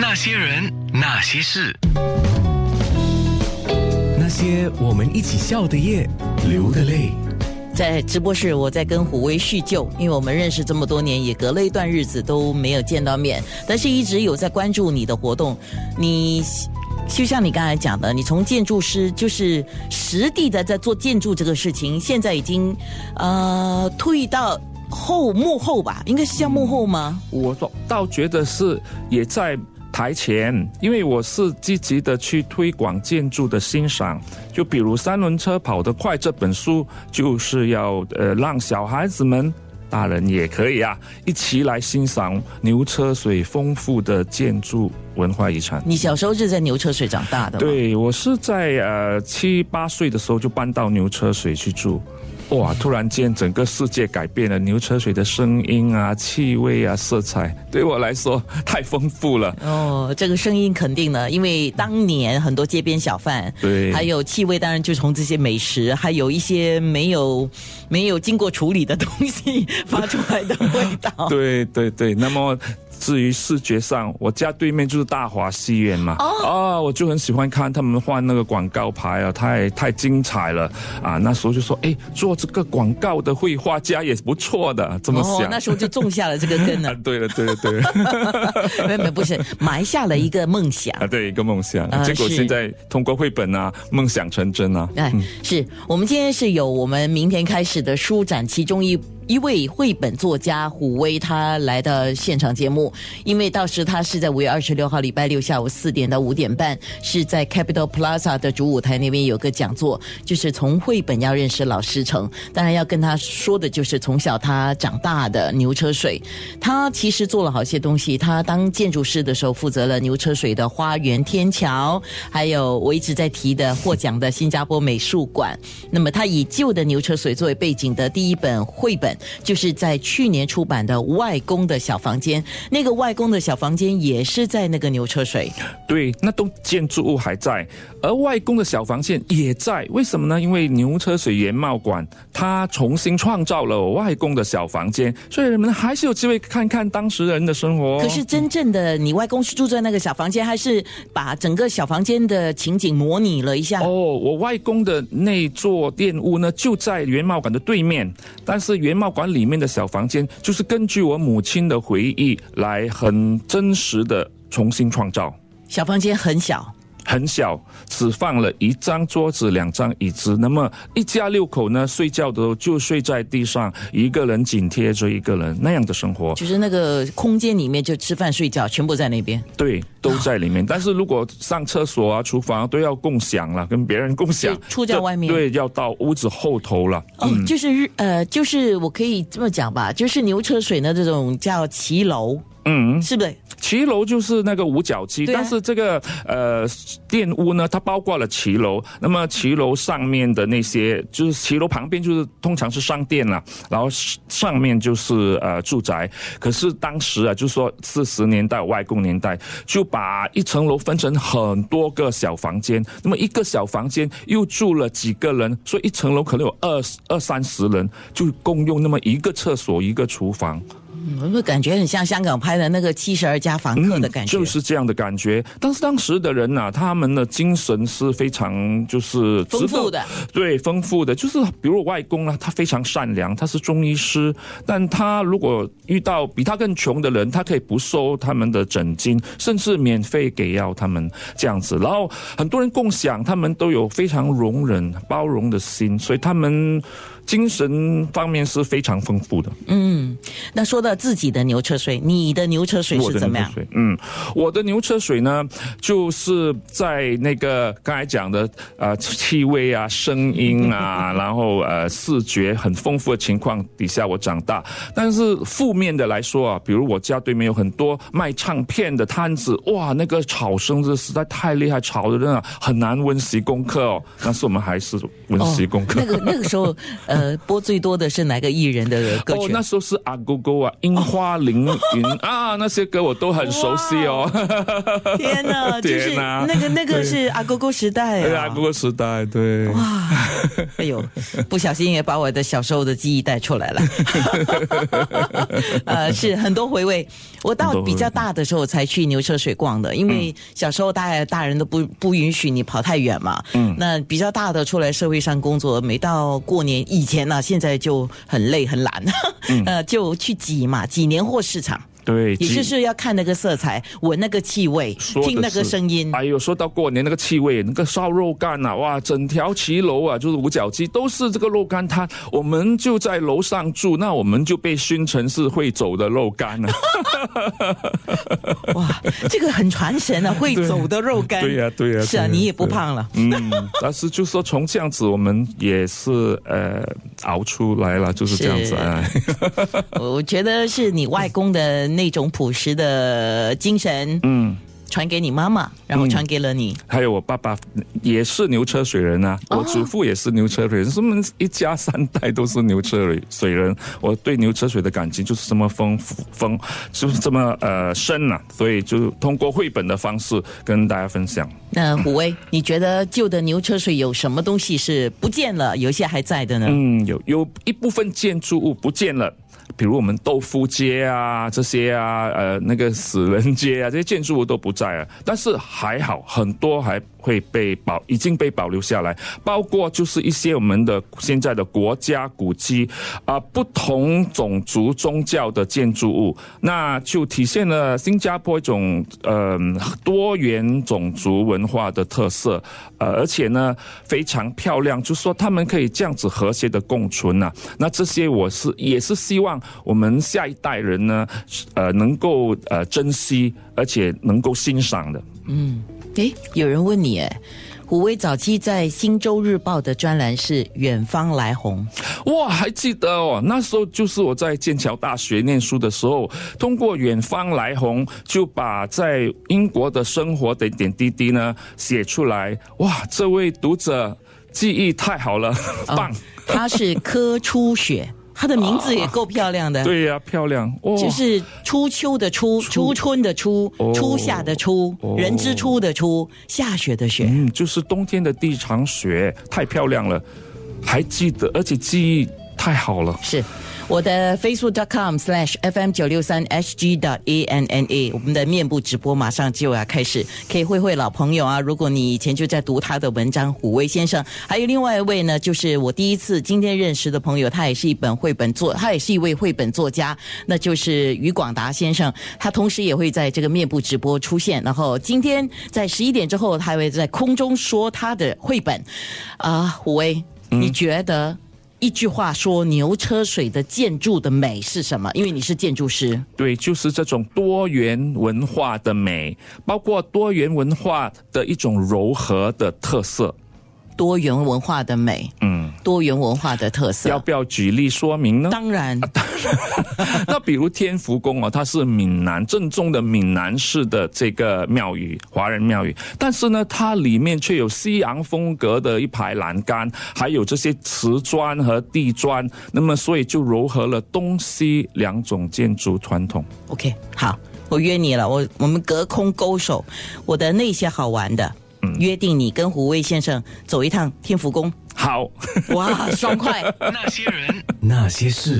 那些人，那些事，那些我们一起笑的夜，流的泪。在直播室，我在跟虎威叙旧，因为我们认识这么多年，也隔了一段日子都没有见到面，但是一直有在关注你的活动。你就像你刚才讲的，你从建筑师就是实地的在做建筑这个事情，现在已经呃退到后幕后吧，应该是叫幕后吗？我倒倒觉得是也在台前，因为我是积极的去推广建筑的欣赏。就比如三轮车跑得快这本书，就是要呃让小孩子们。大人也可以啊，一起来欣赏牛车水丰富的建筑文化遗产。你小时候是在牛车水长大的？对，我是在呃七八岁的时候就搬到牛车水去住。哇！突然间，整个世界改变了。牛车水的声音啊、气味啊、色彩，对我来说太丰富了。哦，这个声音肯定的，因为当年很多街边小贩，对，还有气味，当然就从这些美食，还有一些没有没有经过处理的东西发出来的味道。对对对，那么。至于视觉上，我家对面就是大华戏院嘛，啊，我就很喜欢看他们换那个广告牌啊，太太精彩了啊！那时候就说，哎，做这个广告的绘画家也不错的，这么想。那时候就种下了这个根了。对了，对了，对了，没有，不是埋下了一个梦想 啊，对，一个梦想。结果现在通过绘本啊，梦想成真啊。哎，是我们今天是有我们明天开始的书展，其中一。一位绘本作家虎威，他来到现场节目，因为到时他是在五月二十六号礼拜六下午四点到五点半，是在 Capital Plaza 的主舞台那边有个讲座，就是从绘本要认识老师城。当然要跟他说的就是从小他长大的牛车水，他其实做了好些东西。他当建筑师的时候负责了牛车水的花园天桥，还有我一直在提的获奖的新加坡美术馆。那么他以旧的牛车水作为背景的第一本绘本。就是在去年出版的《外公的小房间》，那个外公的小房间也是在那个牛车水。对，那栋建筑物还在，而外公的小房间也在。为什么呢？因为牛车水原貌馆它重新创造了外公的小房间，所以人们还是有机会看看当时人的生活。可是真正的你外公是住在那个小房间，还是把整个小房间的情景模拟了一下？哦，我外公的那座店屋呢，就在原貌馆的对面，但是原貌。馆里面的小房间，就是根据我母亲的回忆来很真实的重新创造。小房间很小。很小，只放了一张桌子、两张椅子。那么一家六口呢，睡觉的时候就睡在地上，一个人紧贴着一个人那样的生活。就是那个空间里面，就吃饭、睡觉全部在那边。对，都在里面。但是如果上厕所啊、厨房都要共享了，跟别人共享，出在外面。对，要到屋子后头了。哦，就是日呃，就是我可以这么讲吧，就是牛车水呢，这种叫骑楼。嗯，是不是？骑楼就是那个五角旗，但是这个呃店屋呢，它包括了骑楼。那么骑楼上面的那些，就是骑楼旁边就是通常是商店了，然后上面就是呃住宅。可是当时啊，就是说四十年代外公年代，就把一层楼分成很多个小房间。那么一个小房间又住了几个人，所以一层楼可能有二二三十人，就共用那么一个厕所、一个厨房。嗯，会感觉很像香港拍的那个七十二家房客的感觉，就是这样的感觉。但是当时的人呐，他们的精神是非常就是丰富的，对，丰富的。就是比如我外公啊，他非常善良，他是中医师，但他如果遇到比他更穷的人，他可以不收他们的诊金，甚至免费给药他们这样子。然后很多人共享，他们都有非常容忍、包容的心，所以他们。精神方面是非常丰富的。嗯，那说到自己的牛车水，你的牛车水是怎么样？嗯，我的牛车水呢，就是在那个刚才讲的呃气味啊、声音啊，然后呃视觉很丰富的情况底下我长大。但是负面的来说啊，比如我家对面有很多卖唱片的摊子，哇，那个吵声这实在太厉害，吵的人啊很难温习功课哦。但是我们还是温习功课。那个那个时候呃。呃，播最多的是哪个艺人的歌曲？哦，那时候是阿哥哥啊，樱花凌云啊，那些歌我都很熟悉哦。天哪，就是那个那个是阿哥哥时代啊，阿哥哥时代，对。哇，哎呦，不小心也把我的小时候的记忆带出来了。呃，是很多回味。我到比较大的时候才去牛车水逛的，因为小时候大大人都不不允许你跑太远嘛。嗯，那比较大的出来社会上工作，每到过年以前呢，现在就很累很懒，呃，就去挤嘛，几年货市场。对，也就是要看那个色彩，闻那个气味，听那个声音。哎呦，说到过年那个气味，那个烧肉干呐，哇，整条骑楼啊，就是五角鸡，都是这个肉干摊。我们就在楼上住，那我们就被熏成是会走的肉干了。哇，这个很传神啊，会走的肉干。对呀，对呀。是啊，你也不胖了。嗯，但是就说从这样子，我们也是呃熬出来了，就是这样子。我觉得是你外公的。那种朴实的精神，嗯，传给你妈妈，然后传给了你。还有我爸爸也是牛车水人啊，我祖父也是牛车水人，我们一家三代都是牛车水水人。我对牛车水的感情就是这么丰富，丰就是这么呃深呐，所以就通过绘本的方式跟大家分享。那虎威，你觉得旧的牛车水有什么东西是不见了，有些还在的呢？嗯，有有一部分建筑物不见了。比如我们豆腐街啊，这些啊，呃，那个死人街啊，这些建筑物都不在了，但是还好，很多还。会被保已经被保留下来，包括就是一些我们的现在的国家古迹啊，不同种族宗教的建筑物，那就体现了新加坡一种呃多元种族文化的特色，呃，而且呢非常漂亮，就是说他们可以这样子和谐的共存呐。那这些我是也是希望我们下一代人呢，呃，能够呃珍惜，而且能够欣赏的。嗯。哎，有人问你，哎，虎威早期在《新洲日报》的专栏是“远方来鸿”，哇，还记得哦？那时候就是我在剑桥大学念书的时候，通过“远方来鸿”就把在英国的生活的点滴滴呢写出来。哇，这位读者记忆太好了，棒！他是柯初雪。它的名字也够漂亮的，对呀，漂亮，就是初秋的初，初春的初，初夏的初，人之初的初，下雪的雪，嗯，就是冬天的第一场雪，太漂亮了，还记得，而且记忆太好了，是。我的 facebook.com/slash fm 九六三 hg.anna，我们的面部直播马上就要开始，可以会会老朋友啊。如果你以前就在读他的文章，虎威先生，还有另外一位呢，就是我第一次今天认识的朋友，他也是一本绘本作，他也是一位绘本作家，那就是余广达先生。他同时也会在这个面部直播出现，然后今天在十一点之后，他会在空中说他的绘本。啊，虎威，你觉得？一句话说，牛车水的建筑的美是什么？因为你是建筑师，对，就是这种多元文化的美，包括多元文化的一种柔和的特色。多元文化的美，嗯，多元文化的特色，要不要举例说明呢？当然，那比如天福宫哦，它是闽南正宗的闽南式的这个庙宇，华人庙宇，但是呢，它里面却有西洋风格的一排栏杆，还有这些瓷砖和地砖，那么所以就糅合了东西两种建筑传统。OK，好，我约你了，我我们隔空勾手，我的那些好玩的。约定你跟胡威先生走一趟天福宫。好，哇，爽快！那些人，那些事。